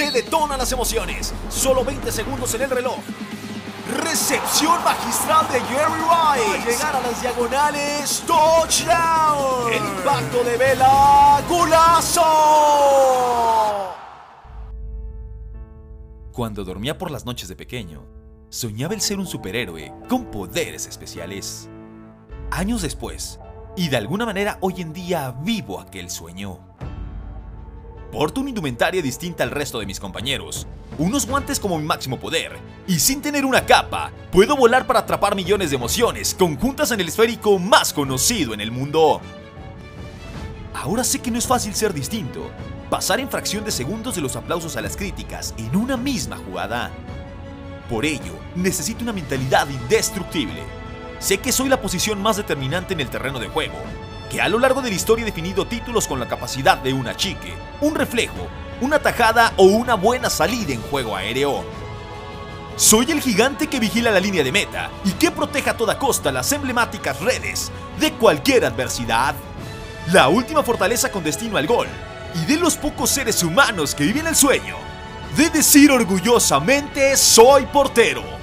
Se detonan las emociones. Solo 20 segundos en el reloj. Recepción magistral de Jerry Rice. llegar a las diagonales. Touchdown. El impacto de Vela. Gulazo. Cuando dormía por las noches de pequeño, soñaba el ser un superhéroe con poderes especiales. Años después, y de alguna manera hoy en día vivo aquel sueño. Porto una indumentaria distinta al resto de mis compañeros, unos guantes como mi máximo poder, y sin tener una capa, puedo volar para atrapar millones de emociones conjuntas en el esférico más conocido en el mundo. Ahora sé que no es fácil ser distinto, pasar en fracción de segundos de los aplausos a las críticas en una misma jugada. Por ello, necesito una mentalidad indestructible. Sé que soy la posición más determinante en el terreno de juego, que a lo largo de la historia he definido títulos con la capacidad de una chique, un reflejo, una tajada o una buena salida en juego aéreo. Soy el gigante que vigila la línea de meta y que protege a toda costa las emblemáticas redes de cualquier adversidad. La última fortaleza con destino al gol y de los pocos seres humanos que viven el sueño de decir orgullosamente soy portero.